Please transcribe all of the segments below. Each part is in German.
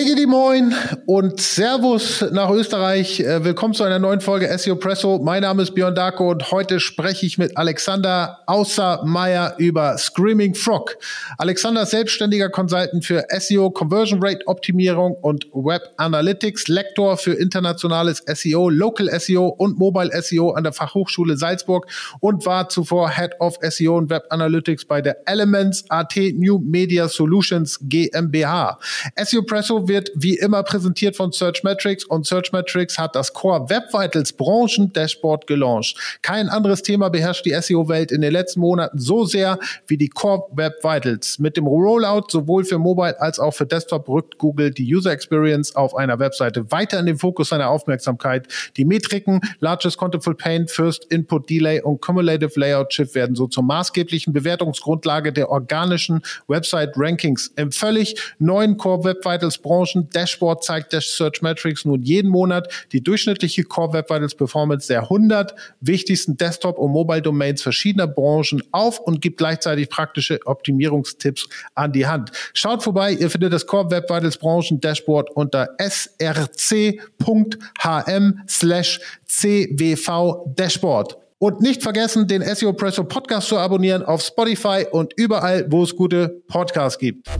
Megidi Moin und Servus nach Österreich. Äh, willkommen zu einer neuen Folge SEO Presso. Mein Name ist Björn Darko und heute spreche ich mit Alexander Außermeier über Screaming Frog. Alexander ist selbstständiger Consultant für SEO, Conversion Rate Optimierung und Web Analytics, Lektor für internationales SEO, Local SEO und Mobile SEO an der Fachhochschule Salzburg und war zuvor Head of SEO und Web Analytics bei der Elements AT New Media Solutions GmbH. SEO Presso wird wie immer präsentiert von Searchmetrics und Searchmetrics hat das Core Web Vitals Branchen Dashboard gelauncht. Kein anderes Thema beherrscht die SEO-Welt in den letzten Monaten so sehr wie die Core Web Vitals. Mit dem Rollout sowohl für Mobile als auch für Desktop rückt Google die User Experience auf einer Webseite weiter in den Fokus seiner Aufmerksamkeit. Die Metriken Largest Contentful Paint, First Input Delay und Cumulative Layout Shift werden so zur maßgeblichen Bewertungsgrundlage der organischen Website Rankings. Im völlig neuen Core Web Vitals Branchen Dashboard zeigt Dash Search Metrics nun jeden Monat die durchschnittliche Core Web Vitals Performance der 100 wichtigsten Desktop- und Mobile Domains verschiedener Branchen auf und gibt gleichzeitig praktische Optimierungstipps an die Hand. Schaut vorbei, ihr findet das Core Web Vitals Branchen Dashboard unter src.hm slash cwv Dashboard. Und nicht vergessen, den SEO Presso Podcast zu abonnieren auf Spotify und überall, wo es gute Podcasts gibt.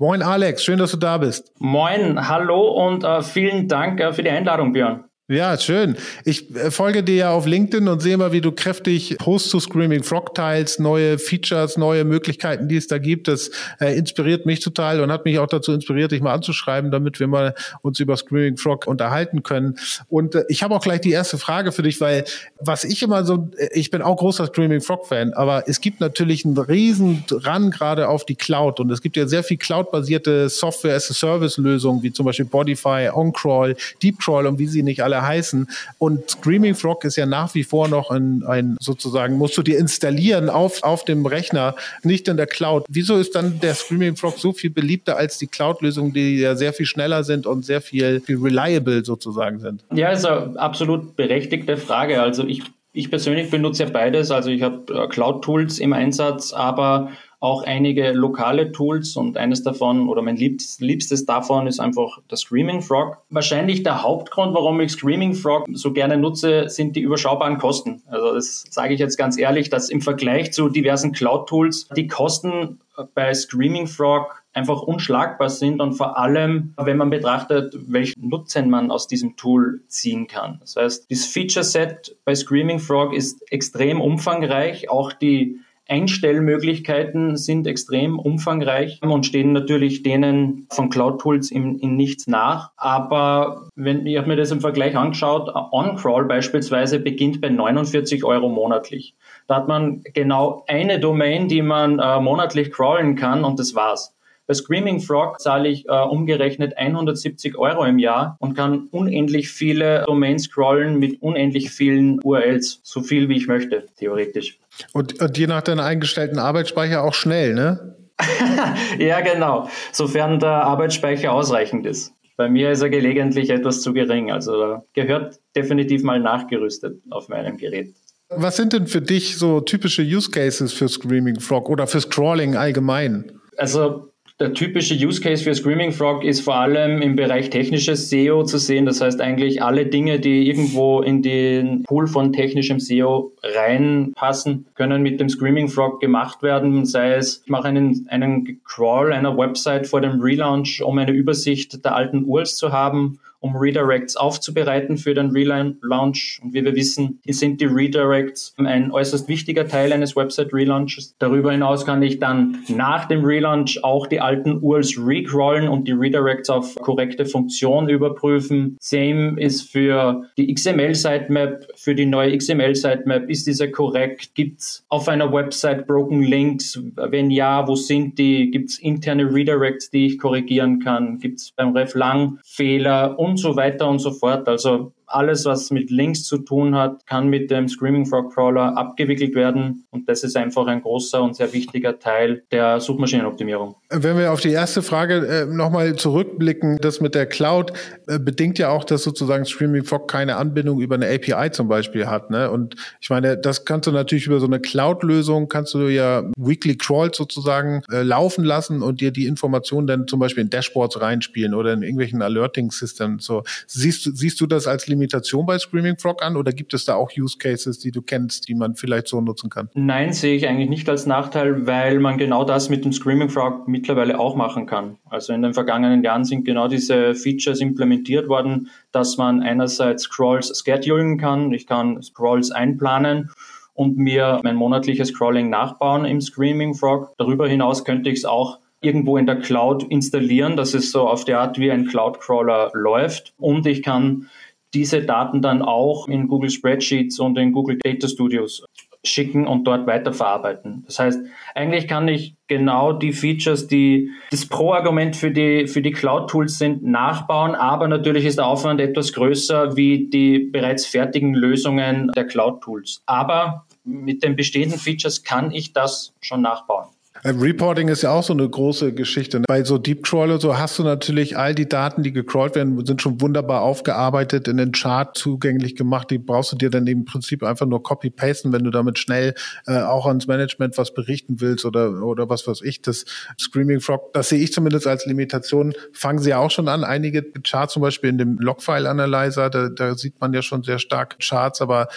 Moin Alex, schön, dass du da bist. Moin, hallo und äh, vielen Dank äh, für die Einladung, Björn. Ja, schön. Ich äh, folge dir ja auf LinkedIn und sehe mal, wie du kräftig Post zu Screaming Frog teilst, neue Features, neue Möglichkeiten, die es da gibt. Das äh, inspiriert mich total und hat mich auch dazu inspiriert, dich mal anzuschreiben, damit wir mal uns über Screaming Frog unterhalten können. Und äh, ich habe auch gleich die erste Frage für dich, weil was ich immer so, äh, ich bin auch großer Screaming Frog Fan, aber es gibt natürlich einen riesen Ran gerade auf die Cloud und es gibt ja sehr viel Cloud-basierte Software as a Service Lösungen, wie zum Beispiel Bodify, OnCrawl, DeepCrawl und wie sie nicht alle heißen. Und Screaming Frog ist ja nach wie vor noch ein, ein sozusagen, musst du dir installieren auf, auf dem Rechner, nicht in der Cloud. Wieso ist dann der Screaming Frog so viel beliebter als die Cloud-Lösungen, die ja sehr viel schneller sind und sehr viel, viel reliable sozusagen sind? Ja, ist eine absolut berechtigte Frage. Also ich ich persönlich benutze ja beides. Also ich habe äh, Cloud-Tools im Einsatz, aber auch einige lokale Tools und eines davon oder mein liebstes, liebstes davon ist einfach das Screaming Frog. Wahrscheinlich der Hauptgrund, warum ich Screaming Frog so gerne nutze, sind die überschaubaren Kosten. Also das sage ich jetzt ganz ehrlich, dass im Vergleich zu diversen Cloud-Tools die Kosten bei Screaming Frog einfach unschlagbar sind und vor allem, wenn man betrachtet, welchen Nutzen man aus diesem Tool ziehen kann. Das heißt, das Feature Set bei Screaming Frog ist extrem umfangreich, auch die Einstellmöglichkeiten sind extrem umfangreich und stehen natürlich denen von Cloud Tools in, in nichts nach. Aber wenn ich habe mir das im Vergleich angeschaut, OnCrawl beispielsweise beginnt bei 49 Euro monatlich. Da hat man genau eine Domain, die man äh, monatlich crawlen kann und das war's. Bei Screaming Frog zahle ich äh, umgerechnet 170 Euro im Jahr und kann unendlich viele Domains scrollen mit unendlich vielen URLs. So viel wie ich möchte, theoretisch. Und, und je nach deiner eingestellten Arbeitsspeicher auch schnell, ne? ja, genau. Sofern der Arbeitsspeicher ausreichend ist. Bei mir ist er gelegentlich etwas zu gering. Also gehört definitiv mal nachgerüstet auf meinem Gerät. Was sind denn für dich so typische Use Cases für Screaming Frog oder für Scrolling allgemein? Also der typische Use Case für Screaming Frog ist vor allem im Bereich technisches SEO zu sehen. Das heißt eigentlich alle Dinge, die irgendwo in den Pool von technischem SEO reinpassen, können mit dem Screaming Frog gemacht werden. Sei es, ich mache einen, einen Crawl einer Website vor dem Relaunch, um eine Übersicht der alten URLs zu haben um Redirects aufzubereiten für den Relaunch. Und wie wir wissen, sind die Redirects ein äußerst wichtiger Teil eines Website-Relaunches. Darüber hinaus kann ich dann nach dem Relaunch auch die alten URLs recrawlen und die Redirects auf korrekte Funktion überprüfen. Same ist für die XML-Sitemap, für die neue XML-Sitemap. Ist diese korrekt? Gibt es auf einer Website Broken Links? Wenn ja, wo sind die? Gibt es interne Redirects, die ich korrigieren kann? Gibt es beim Ref lang Fehler? und so weiter und so fort. Also alles, was mit Links zu tun hat, kann mit dem Screaming Frog Crawler abgewickelt werden. Und das ist einfach ein großer und sehr wichtiger Teil der Suchmaschinenoptimierung. Wenn wir auf die erste Frage äh, nochmal zurückblicken, das mit der Cloud äh, bedingt ja auch, dass sozusagen Screaming Frog keine Anbindung über eine API zum Beispiel hat. Ne? Und ich meine, das kannst du natürlich über so eine Cloud-Lösung, kannst du ja Weekly Crawls sozusagen äh, laufen lassen und dir die Informationen dann zum Beispiel in Dashboards reinspielen oder in irgendwelchen Alerting-Systems. So, siehst, siehst du das als Limitation bei Screaming Frog an oder gibt es da auch Use Cases, die du kennst, die man vielleicht so nutzen kann? Nein, sehe ich eigentlich nicht als Nachteil, weil man genau das mit dem Screaming Frog mittlerweile auch machen kann. Also in den vergangenen Jahren sind genau diese Features implementiert worden, dass man einerseits Scrolls schedulen kann, ich kann Scrolls einplanen und mir mein monatliches Scrolling nachbauen im Screaming Frog. Darüber hinaus könnte ich es auch irgendwo in der Cloud installieren, dass es so auf der Art wie ein Cloud Crawler läuft. Und ich kann diese Daten dann auch in Google Spreadsheets und in Google Data Studios schicken und dort weiterverarbeiten. Das heißt, eigentlich kann ich genau die Features, die das Pro-Argument für die, für die Cloud-Tools sind, nachbauen, aber natürlich ist der Aufwand etwas größer wie die bereits fertigen Lösungen der Cloud-Tools. Aber mit den bestehenden Features kann ich das schon nachbauen. Äh, Reporting ist ja auch so eine große Geschichte. Ne? Bei so Deep Crawler so hast du natürlich all die Daten, die gecrawlt werden, sind schon wunderbar aufgearbeitet, in den Chart zugänglich gemacht. Die brauchst du dir dann im Prinzip einfach nur copy-pasten, wenn du damit schnell äh, auch ans Management was berichten willst oder, oder was weiß ich. Das Screaming Frog, das sehe ich zumindest als Limitation. Fangen sie auch schon an. Einige Charts zum Beispiel in dem Logfile-Analyzer, da, da sieht man ja schon sehr stark Charts, aber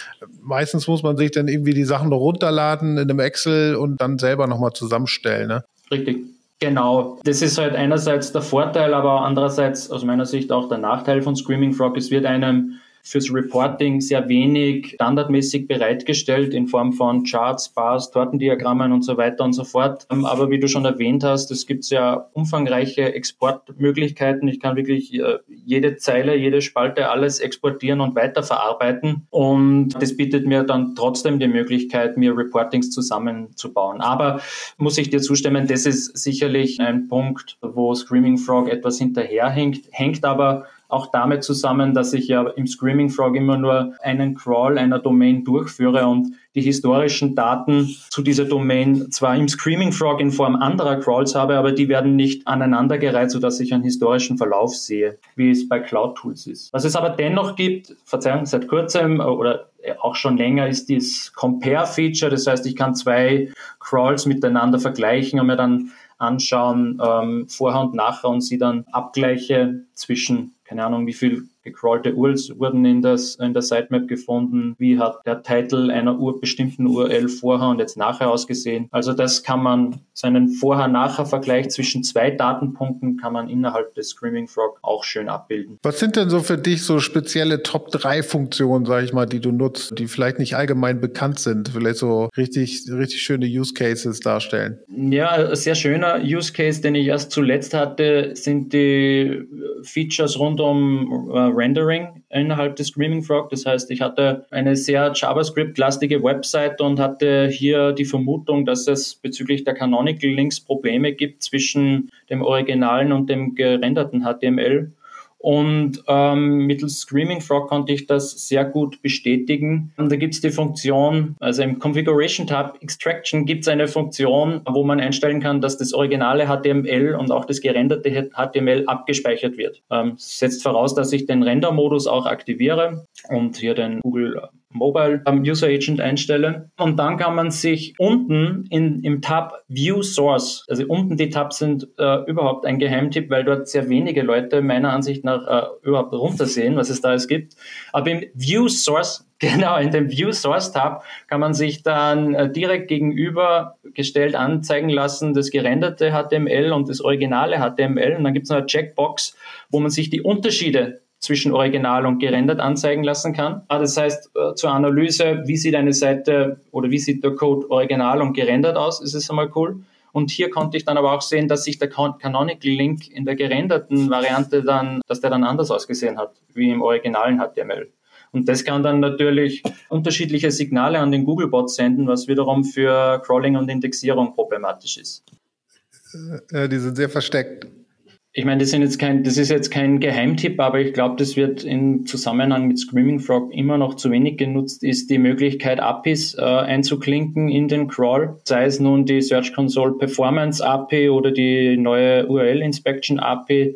meistens muss man sich dann irgendwie die Sachen runterladen in einem Excel und dann selber nochmal zusammen stellen. Ne? Richtig. Genau, das ist halt einerseits der Vorteil, aber andererseits aus meiner Sicht auch der Nachteil von Screaming Frog. Es wird einem fürs Reporting sehr wenig standardmäßig bereitgestellt in Form von Charts, Bars, Tortendiagrammen und so weiter und so fort. Ähm, aber wie du schon erwähnt hast, es gibt ja umfangreiche Exportmöglichkeiten. Ich kann wirklich äh, jede Zeile, jede Spalte, alles exportieren und weiterverarbeiten. Und das bietet mir dann trotzdem die Möglichkeit, mir Reportings zusammenzubauen. Aber muss ich dir zustimmen, das ist sicherlich ein Punkt, wo Screaming Frog etwas hinterherhängt, hängt aber auch damit zusammen, dass ich ja im Screaming Frog immer nur einen Crawl einer Domain durchführe und die historischen Daten zu dieser Domain zwar im Screaming Frog in Form anderer Crawls habe, aber die werden nicht aneinandergereiht, sodass ich einen historischen Verlauf sehe, wie es bei Cloud Tools ist. Was es aber dennoch gibt, Verzeihung, seit kurzem oder auch schon länger ist dieses Compare-Feature. Das heißt, ich kann zwei Crawls miteinander vergleichen und mir dann anschauen, ähm, vorher und nachher und sie dann Abgleiche zwischen keine Ahnung, wie viel gecrawlte URLs wurden in, das, in der Sitemap gefunden, wie hat der Titel einer Ur bestimmten URL vorher und jetzt nachher ausgesehen. Also das kann man, seinen Vorher-Nachher-Vergleich zwischen zwei Datenpunkten kann man innerhalb des Screaming Frog auch schön abbilden. Was sind denn so für dich so spezielle Top-3-Funktionen, sage ich mal, die du nutzt, die vielleicht nicht allgemein bekannt sind, vielleicht so richtig, richtig schöne Use Cases darstellen? Ja, ein sehr schöner Use Case, den ich erst zuletzt hatte, sind die Features rund um äh, Rendering innerhalb des Screaming Frog. Das heißt, ich hatte eine sehr JavaScript-lastige Website und hatte hier die Vermutung, dass es bezüglich der Canonical Links Probleme gibt zwischen dem originalen und dem gerenderten HTML. Und ähm, mittels Screaming Frog konnte ich das sehr gut bestätigen. Und da gibt es die Funktion, also im Configuration Tab Extraction gibt es eine Funktion, wo man einstellen kann, dass das originale HTML und auch das gerenderte HTML abgespeichert wird. Ähm, setzt voraus, dass ich den Render-Modus auch aktiviere und hier den Google Mobile User Agent einstelle. Und dann kann man sich unten in, im Tab View Source, also unten die Tabs sind äh, überhaupt ein Geheimtipp, weil dort sehr wenige Leute meiner Ansicht nach äh, überhaupt runtersehen, was es da alles gibt. Aber im View Source Genau, in dem View Source Tab kann man sich dann äh, direkt gegenübergestellt anzeigen lassen, das gerenderte HTML und das originale HTML. Und dann gibt es noch eine Checkbox, wo man sich die Unterschiede zwischen Original und gerendert anzeigen lassen kann. Ah, das heißt, äh, zur Analyse, wie sieht eine Seite oder wie sieht der Code original und gerendert aus, ist es einmal cool. Und hier konnte ich dann aber auch sehen, dass sich der Canonical Link in der gerenderten Variante dann, dass der dann anders ausgesehen hat, wie im originalen HTML. Und das kann dann natürlich unterschiedliche Signale an den Googlebot senden, was wiederum für Crawling und Indexierung problematisch ist. Ja, die sind sehr versteckt. Ich meine, das, sind jetzt kein, das ist jetzt kein Geheimtipp, aber ich glaube, das wird im Zusammenhang mit Screaming Frog immer noch zu wenig genutzt, ist die Möglichkeit, APIs äh, einzuklinken in den Crawl, sei es nun die Search Console Performance API oder die neue URL Inspection API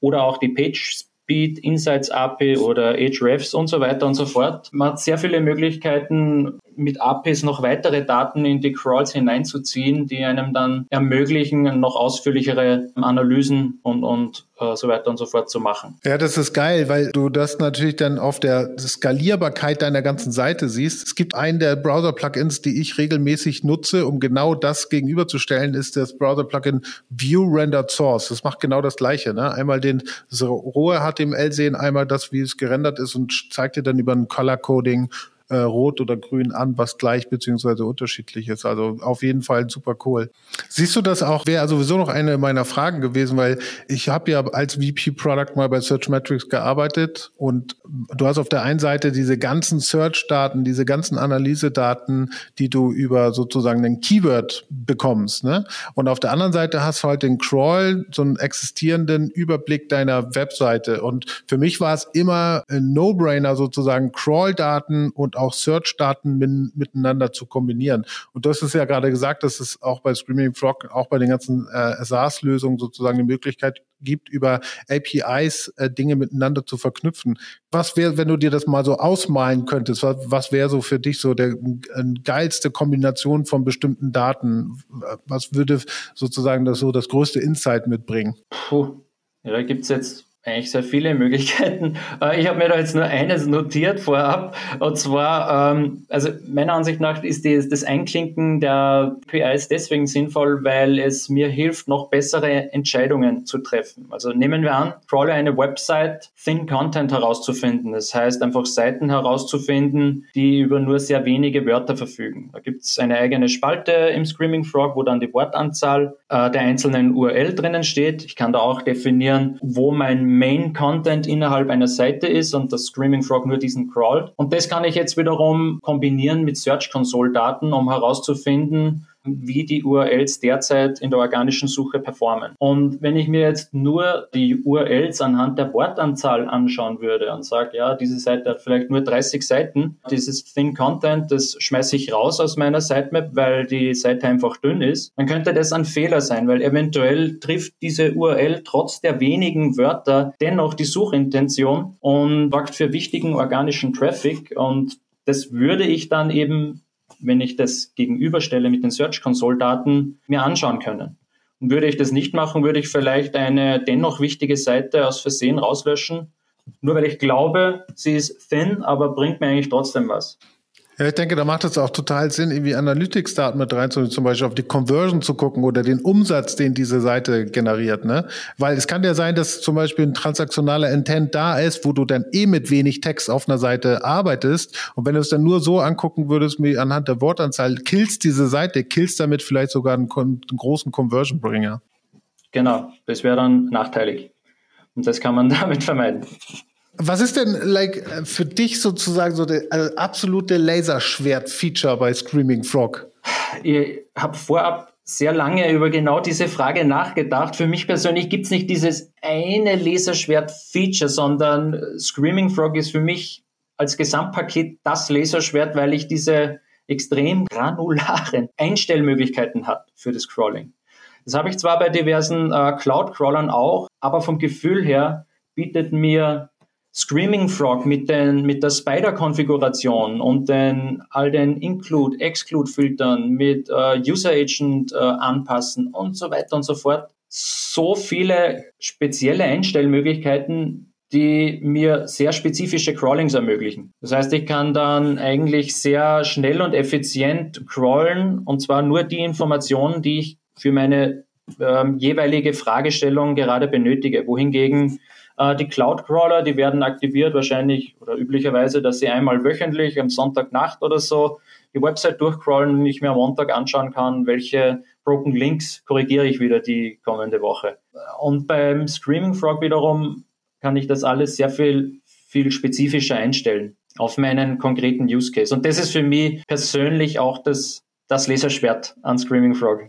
oder auch die Page Speed Insights API oder Ahrefs und so weiter und so fort. Man hat sehr viele Möglichkeiten, mit APIs noch weitere Daten in die Crawls hineinzuziehen, die einem dann ermöglichen, noch ausführlichere Analysen und, und äh, so weiter und so fort zu machen. Ja, das ist geil, weil du das natürlich dann auf der Skalierbarkeit deiner ganzen Seite siehst. Es gibt einen der Browser-Plugins, die ich regelmäßig nutze, um genau das gegenüberzustellen, ist das Browser-Plugin View Rendered Source. Das macht genau das Gleiche. Ne? Einmal den rohe HTML sehen, einmal das, wie es gerendert ist und zeigt dir dann über ein Color Coding äh, rot oder grün an, was gleich beziehungsweise unterschiedlich ist. Also auf jeden Fall super cool. Siehst du das auch? Wäre sowieso noch eine meiner Fragen gewesen, weil ich habe ja als VP Product mal bei Searchmetrics gearbeitet und du hast auf der einen Seite diese ganzen Search-Daten, diese ganzen Analyse-Daten, die du über sozusagen den Keyword bekommst. Ne? Und auf der anderen Seite hast du halt den Crawl, so einen existierenden Überblick deiner Webseite. Und für mich war es immer ein No-Brainer sozusagen Crawl-Daten und auch Search-Daten min, miteinander zu kombinieren. Und hast es ja gerade gesagt, dass es auch bei Screaming Frog, auch bei den ganzen äh, SaaS-Lösungen sozusagen die Möglichkeit gibt, über APIs äh, Dinge miteinander zu verknüpfen. Was wäre, wenn du dir das mal so ausmalen könntest, was, was wäre so für dich so der äh, geilste Kombination von bestimmten Daten? Was würde sozusagen das so das größte Insight mitbringen? Puh. Ja, da gibt's jetzt eigentlich sehr viele Möglichkeiten. Äh, ich habe mir da jetzt nur eines notiert vorab. Und zwar, ähm, also meiner Ansicht nach ist das Einklinken der PIs deswegen sinnvoll, weil es mir hilft, noch bessere Entscheidungen zu treffen. Also nehmen wir an, crawle eine Website, Thin Content herauszufinden. Das heißt, einfach Seiten herauszufinden, die über nur sehr wenige Wörter verfügen. Da gibt es eine eigene Spalte im Screaming Frog, wo dann die Wortanzahl äh, der einzelnen URL drinnen steht. Ich kann da auch definieren, wo mein Main Content innerhalb einer Seite ist und das Screaming Frog nur diesen crawlt. Und das kann ich jetzt wiederum kombinieren mit Search Console Daten, um herauszufinden, wie die URLs derzeit in der organischen Suche performen. Und wenn ich mir jetzt nur die URLs anhand der Wortanzahl anschauen würde und sage, ja, diese Seite hat vielleicht nur 30 Seiten, dieses Thin Content, das schmeiße ich raus aus meiner Sitemap, weil die Seite einfach dünn ist, dann könnte das ein Fehler sein, weil eventuell trifft diese URL trotz der wenigen Wörter dennoch die Suchintention und sorgt für wichtigen organischen Traffic und das würde ich dann eben wenn ich das gegenüberstelle mit den Search Console Daten, mir anschauen können. Und würde ich das nicht machen, würde ich vielleicht eine dennoch wichtige Seite aus Versehen rauslöschen, nur weil ich glaube, sie ist thin, aber bringt mir eigentlich trotzdem was. Ja, ich denke, da macht es auch total Sinn, irgendwie Analytics-Daten mit reinzunehmen, zum Beispiel auf die Conversion zu gucken oder den Umsatz, den diese Seite generiert, ne? Weil es kann ja sein, dass zum Beispiel ein transaktionaler Intent da ist, wo du dann eh mit wenig Text auf einer Seite arbeitest. Und wenn du es dann nur so angucken würdest, wie anhand der Wortanzahl, killst diese Seite, killst damit vielleicht sogar einen, einen großen Conversion-Bringer. Genau, das wäre dann nachteilig. Und das kann man damit vermeiden. Was ist denn like für dich sozusagen so der also absolute Laserschwert-Feature bei Screaming Frog? Ich habe vorab sehr lange über genau diese Frage nachgedacht. Für mich persönlich gibt es nicht dieses eine Laserschwert-Feature, sondern Screaming Frog ist für mich als Gesamtpaket das Laserschwert, weil ich diese extrem granularen Einstellmöglichkeiten hat für das Crawling. Das habe ich zwar bei diversen äh, Cloud-Crawlern auch, aber vom Gefühl her bietet mir Screaming Frog mit, den, mit der Spider-Konfiguration und den, all den Include, Exclude-Filtern mit äh, User Agent äh, anpassen und so weiter und so fort. So viele spezielle Einstellmöglichkeiten, die mir sehr spezifische Crawlings ermöglichen. Das heißt, ich kann dann eigentlich sehr schnell und effizient crawlen und zwar nur die Informationen, die ich für meine ähm, jeweilige Fragestellung gerade benötige. Wohingegen äh, die Cloud-Crawler, die werden aktiviert wahrscheinlich oder üblicherweise, dass sie einmal wöchentlich am Sonntagnacht oder so die Website durchcrawlen und ich mir am Montag anschauen kann, welche Broken Links korrigiere ich wieder die kommende Woche. Und beim Screaming Frog wiederum kann ich das alles sehr viel, viel spezifischer einstellen auf meinen konkreten Use Case. Und das ist für mich persönlich auch das, das Laserschwert an Screaming Frog.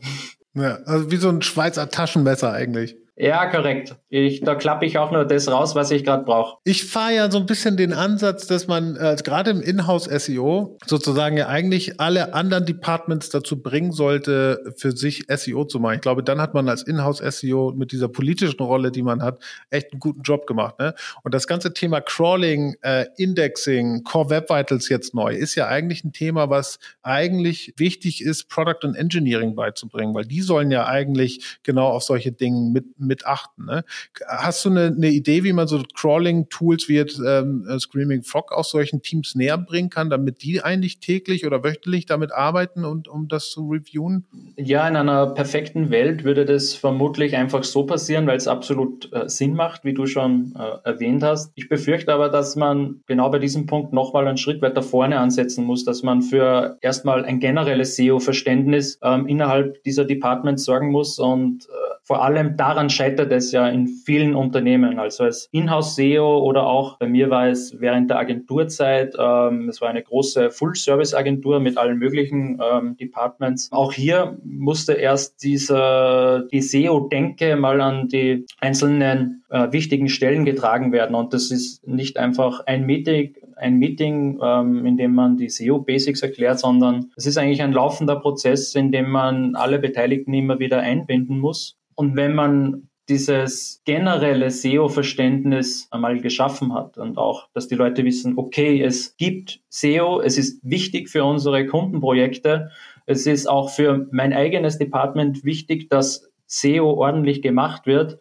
Ja, also wie so ein Schweizer Taschenmesser eigentlich. Ja, korrekt. Ich, da klappe ich auch nur das raus, was ich gerade brauche. Ich fahre ja so ein bisschen den Ansatz, dass man äh, gerade im Inhouse-SEO sozusagen ja eigentlich alle anderen Departments dazu bringen sollte, für sich SEO zu machen. Ich glaube, dann hat man als Inhouse-SEO mit dieser politischen Rolle, die man hat, echt einen guten Job gemacht. Ne? Und das ganze Thema Crawling, äh, Indexing, Core Web Vitals jetzt neu, ist ja eigentlich ein Thema, was eigentlich wichtig ist, Product und Engineering beizubringen, weil die sollen ja eigentlich genau auf solche Dinge mit mit achten. Ne? Hast du eine, eine Idee, wie man so Crawling-Tools wie jetzt ähm, äh, Screaming Frog aus solchen Teams näher bringen kann, damit die eigentlich täglich oder wöchentlich damit arbeiten und um das zu reviewen? Ja, in einer perfekten Welt würde das vermutlich einfach so passieren, weil es absolut äh, Sinn macht, wie du schon äh, erwähnt hast. Ich befürchte aber, dass man genau bei diesem Punkt nochmal einen Schritt weiter vorne ansetzen muss, dass man für erstmal ein generelles SEO-Verständnis ähm, innerhalb dieser Departments sorgen muss und äh, vor allem daran scheitert es ja in vielen Unternehmen. Also als Inhouse-SEO oder auch bei mir war es während der Agenturzeit, ähm, es war eine große Full-Service-Agentur mit allen möglichen ähm, Departments. Auch hier musste erst diese, die SEO-Denke mal an die einzelnen äh, wichtigen Stellen getragen werden. Und das ist nicht einfach ein Meeting, ein Meeting, ähm, in dem man die SEO-Basics erklärt, sondern es ist eigentlich ein laufender Prozess, in dem man alle Beteiligten immer wieder einbinden muss. Und wenn man dieses generelle SEO-Verständnis einmal geschaffen hat und auch, dass die Leute wissen, okay, es gibt SEO, es ist wichtig für unsere Kundenprojekte, es ist auch für mein eigenes Department wichtig, dass SEO ordentlich gemacht wird,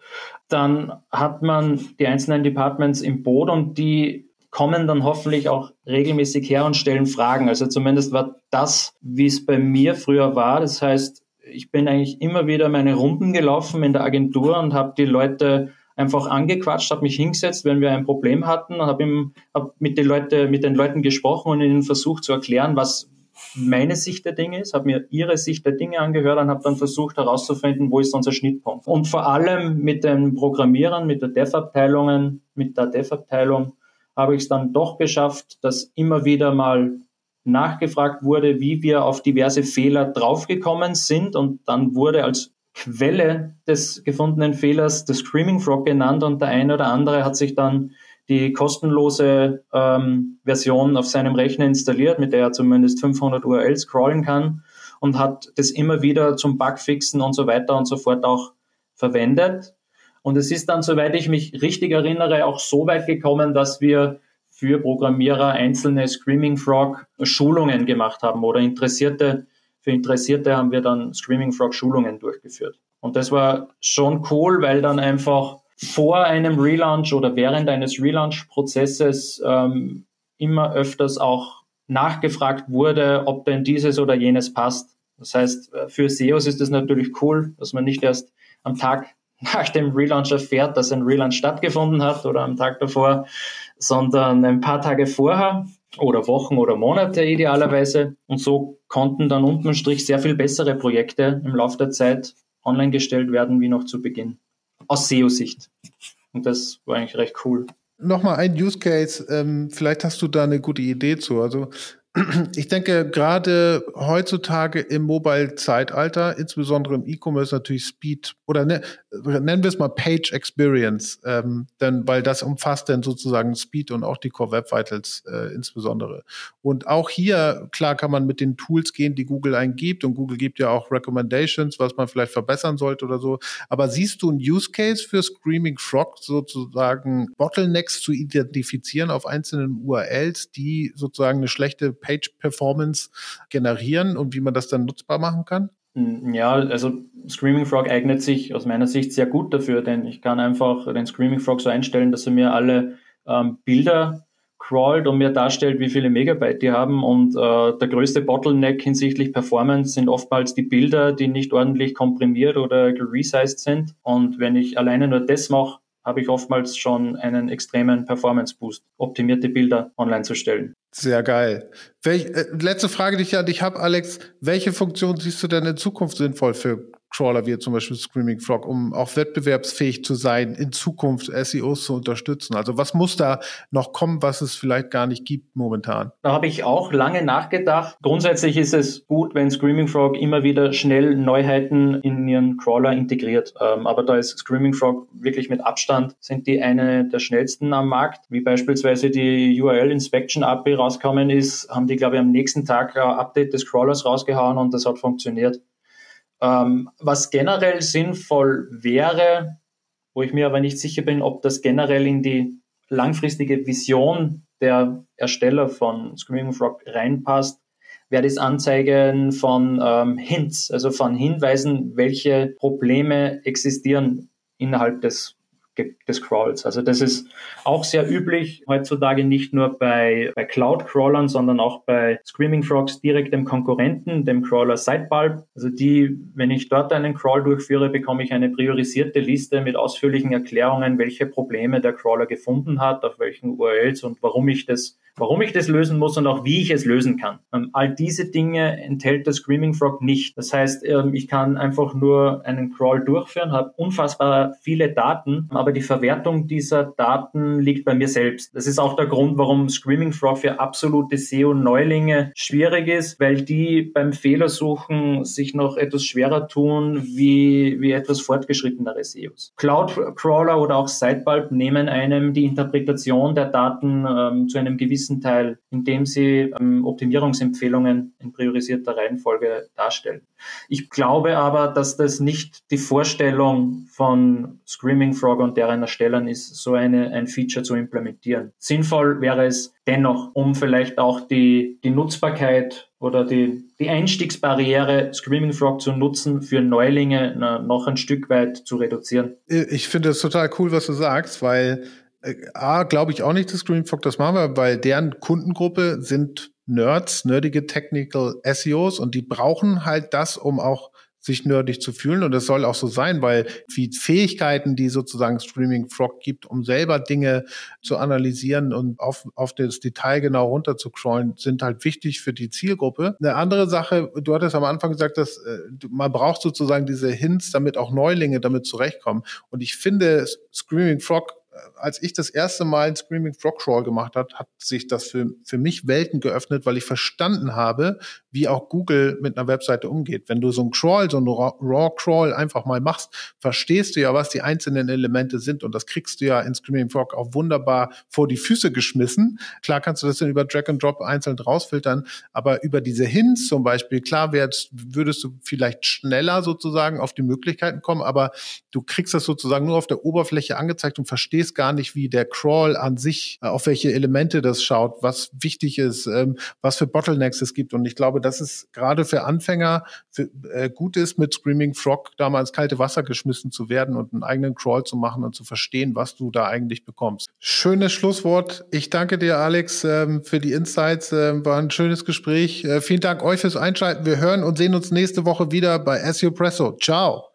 dann hat man die einzelnen Departments im Boot und die kommen dann hoffentlich auch regelmäßig her und stellen Fragen. Also zumindest war das, wie es bei mir früher war. Das heißt, ich bin eigentlich immer wieder meine Runden gelaufen in der Agentur und habe die Leute einfach angequatscht, habe mich hingesetzt, wenn wir ein Problem hatten, habe hab mit, den mit den Leuten gesprochen und ihnen versucht zu erklären, was meine Sicht der Dinge ist, habe mir ihre Sicht der Dinge angehört und habe dann versucht herauszufinden, wo ist unser Schnittpunkt. Und vor allem mit den Programmierern, mit der Dev-Abteilungen, mit der Dev-Abteilung habe ich es dann doch geschafft, dass immer wieder mal nachgefragt wurde, wie wir auf diverse Fehler draufgekommen sind und dann wurde als Quelle des gefundenen Fehlers das Screaming Frog genannt und der eine oder andere hat sich dann die kostenlose ähm, Version auf seinem Rechner installiert, mit der er zumindest 500 URLs scrollen kann und hat das immer wieder zum Bugfixen und so weiter und so fort auch verwendet. Und es ist dann, soweit ich mich richtig erinnere, auch so weit gekommen, dass wir für Programmierer einzelne Screaming Frog Schulungen gemacht haben oder Interessierte, für Interessierte haben wir dann Screaming Frog Schulungen durchgeführt. Und das war schon cool, weil dann einfach vor einem Relaunch oder während eines Relaunch-Prozesses ähm, immer öfters auch nachgefragt wurde, ob denn dieses oder jenes passt. Das heißt, für SEOs ist es natürlich cool, dass man nicht erst am Tag nach dem Relaunch erfährt, dass ein Relaunch stattgefunden hat oder am Tag davor, sondern ein paar Tage vorher oder Wochen oder Monate idealerweise. Und so konnten dann unterm Strich sehr viel bessere Projekte im Laufe der Zeit online gestellt werden, wie noch zu Beginn. Aus SEO-Sicht. Und das war eigentlich recht cool. Nochmal ein Use Case, ähm, vielleicht hast du da eine gute Idee zu. Also ich denke, gerade heutzutage im Mobile-Zeitalter, insbesondere im E-Commerce, natürlich Speed oder ne, nennen wir es mal Page Experience, ähm, denn weil das umfasst dann sozusagen Speed und auch die Core Web Vitals äh, insbesondere. Und auch hier, klar, kann man mit den Tools gehen, die Google eingibt und Google gibt ja auch Recommendations, was man vielleicht verbessern sollte oder so. Aber siehst du einen Use Case für Screaming Frog sozusagen Bottlenecks zu identifizieren auf einzelnen URLs, die sozusagen eine schlechte Page-Performance generieren und wie man das dann nutzbar machen kann? Hm, ja, also Screaming Frog eignet sich aus meiner Sicht sehr gut dafür, denn ich kann einfach den Screaming Frog so einstellen, dass er mir alle ähm, Bilder crawlt und mir darstellt, wie viele Megabyte die haben. Und äh, der größte Bottleneck hinsichtlich Performance sind oftmals die Bilder, die nicht ordentlich komprimiert oder geresized sind. Und wenn ich alleine nur das mache, habe ich oftmals schon einen extremen Performance Boost, optimierte Bilder online zu stellen. Sehr geil. Welch, äh, letzte Frage, die ich an dich habe, Alex. Welche Funktion siehst du denn in Zukunft sinnvoll für Crawler wie zum Beispiel Screaming Frog, um auch wettbewerbsfähig zu sein, in Zukunft SEOs zu unterstützen? Also was muss da noch kommen, was es vielleicht gar nicht gibt momentan? Da habe ich auch lange nachgedacht. Grundsätzlich ist es gut, wenn Screaming Frog immer wieder schnell Neuheiten in ihren Crawler integriert. Ähm, aber da ist Screaming Frog wirklich mit Abstand, sind die eine der schnellsten am Markt. Wie beispielsweise die URL Inspection API rausgekommen ist, haben die, glaube ich, am nächsten Tag ein Update des Crawlers rausgehauen und das hat funktioniert. Ähm, was generell sinnvoll wäre, wo ich mir aber nicht sicher bin, ob das generell in die langfristige Vision der Ersteller von Screaming Frog reinpasst, wäre das Anzeigen von ähm, Hints, also von Hinweisen, welche Probleme existieren innerhalb des des Crawls. Also das ist auch sehr üblich heutzutage nicht nur bei, bei Cloud-Crawlern, sondern auch bei Screaming Frogs direkt dem Konkurrenten, dem Crawler Sidebulb. Also die, wenn ich dort einen Crawl durchführe, bekomme ich eine priorisierte Liste mit ausführlichen Erklärungen, welche Probleme der Crawler gefunden hat, auf welchen URLs und warum ich das warum ich das lösen muss und auch wie ich es lösen kann. Ähm, all diese Dinge enthält der Screaming Frog nicht. Das heißt, ähm, ich kann einfach nur einen Crawl durchführen, habe unfassbar viele Daten, aber die Verwertung dieser Daten liegt bei mir selbst. Das ist auch der Grund, warum Screaming Frog für absolute SEO-Neulinge schwierig ist, weil die beim Fehlersuchen sich noch etwas schwerer tun wie, wie etwas fortgeschrittenere SEOs. Cloud Crawler oder auch Sidebulb nehmen einem die Interpretation der Daten ähm, zu einem gewissen gewissen Teil, indem sie ähm, Optimierungsempfehlungen in priorisierter Reihenfolge darstellen. Ich glaube aber, dass das nicht die Vorstellung von Screaming Frog und deren Erstellern ist, so eine, ein Feature zu implementieren. Sinnvoll wäre es dennoch, um vielleicht auch die, die Nutzbarkeit oder die, die Einstiegsbarriere Screaming Frog zu nutzen, für Neulinge na, noch ein Stück weit zu reduzieren. Ich finde es total cool, was du sagst, weil äh, A, glaube ich auch nicht, dass Screenfog das machen wir, weil deren Kundengruppe sind Nerds, nerdige Technical SEOs und die brauchen halt das, um auch sich nerdig zu fühlen. Und das soll auch so sein, weil die Fähigkeiten, die sozusagen Streaming Frog gibt, um selber Dinge zu analysieren und auf, auf das Detail genau runterzuscrollen, sind halt wichtig für die Zielgruppe. Eine andere Sache, du hattest am Anfang gesagt, dass äh, man braucht sozusagen diese Hints, damit auch Neulinge damit zurechtkommen. Und ich finde, Screaming Frog als ich das erste Mal ein Screaming Frog Crawl gemacht hat, hat sich das für, für mich Welten geöffnet, weil ich verstanden habe, wie auch Google mit einer Webseite umgeht. Wenn du so ein Crawl, so ein Raw Crawl einfach mal machst, verstehst du ja, was die einzelnen Elemente sind. Und das kriegst du ja in Screaming Frog auch wunderbar vor die Füße geschmissen. Klar kannst du das dann über Drag and Drop einzeln rausfiltern, aber über diese Hints zum Beispiel, klar wärst, würdest du vielleicht schneller sozusagen auf die Möglichkeiten kommen, aber du kriegst das sozusagen nur auf der Oberfläche angezeigt und verstehst gar nicht, wie der Crawl an sich, äh, auf welche Elemente das schaut, was wichtig ist, ähm, was für Bottlenecks es gibt. Und ich glaube, dass es gerade für Anfänger äh, gut ist, mit Screaming Frog da mal ins kalte Wasser geschmissen zu werden und einen eigenen Crawl zu machen und zu verstehen, was du da eigentlich bekommst. Schönes Schlusswort. Ich danke dir, Alex, ähm, für die Insights. Ähm, war ein schönes Gespräch. Äh, vielen Dank euch fürs Einschalten. Wir hören und sehen uns nächste Woche wieder bei SEO Presso. Ciao.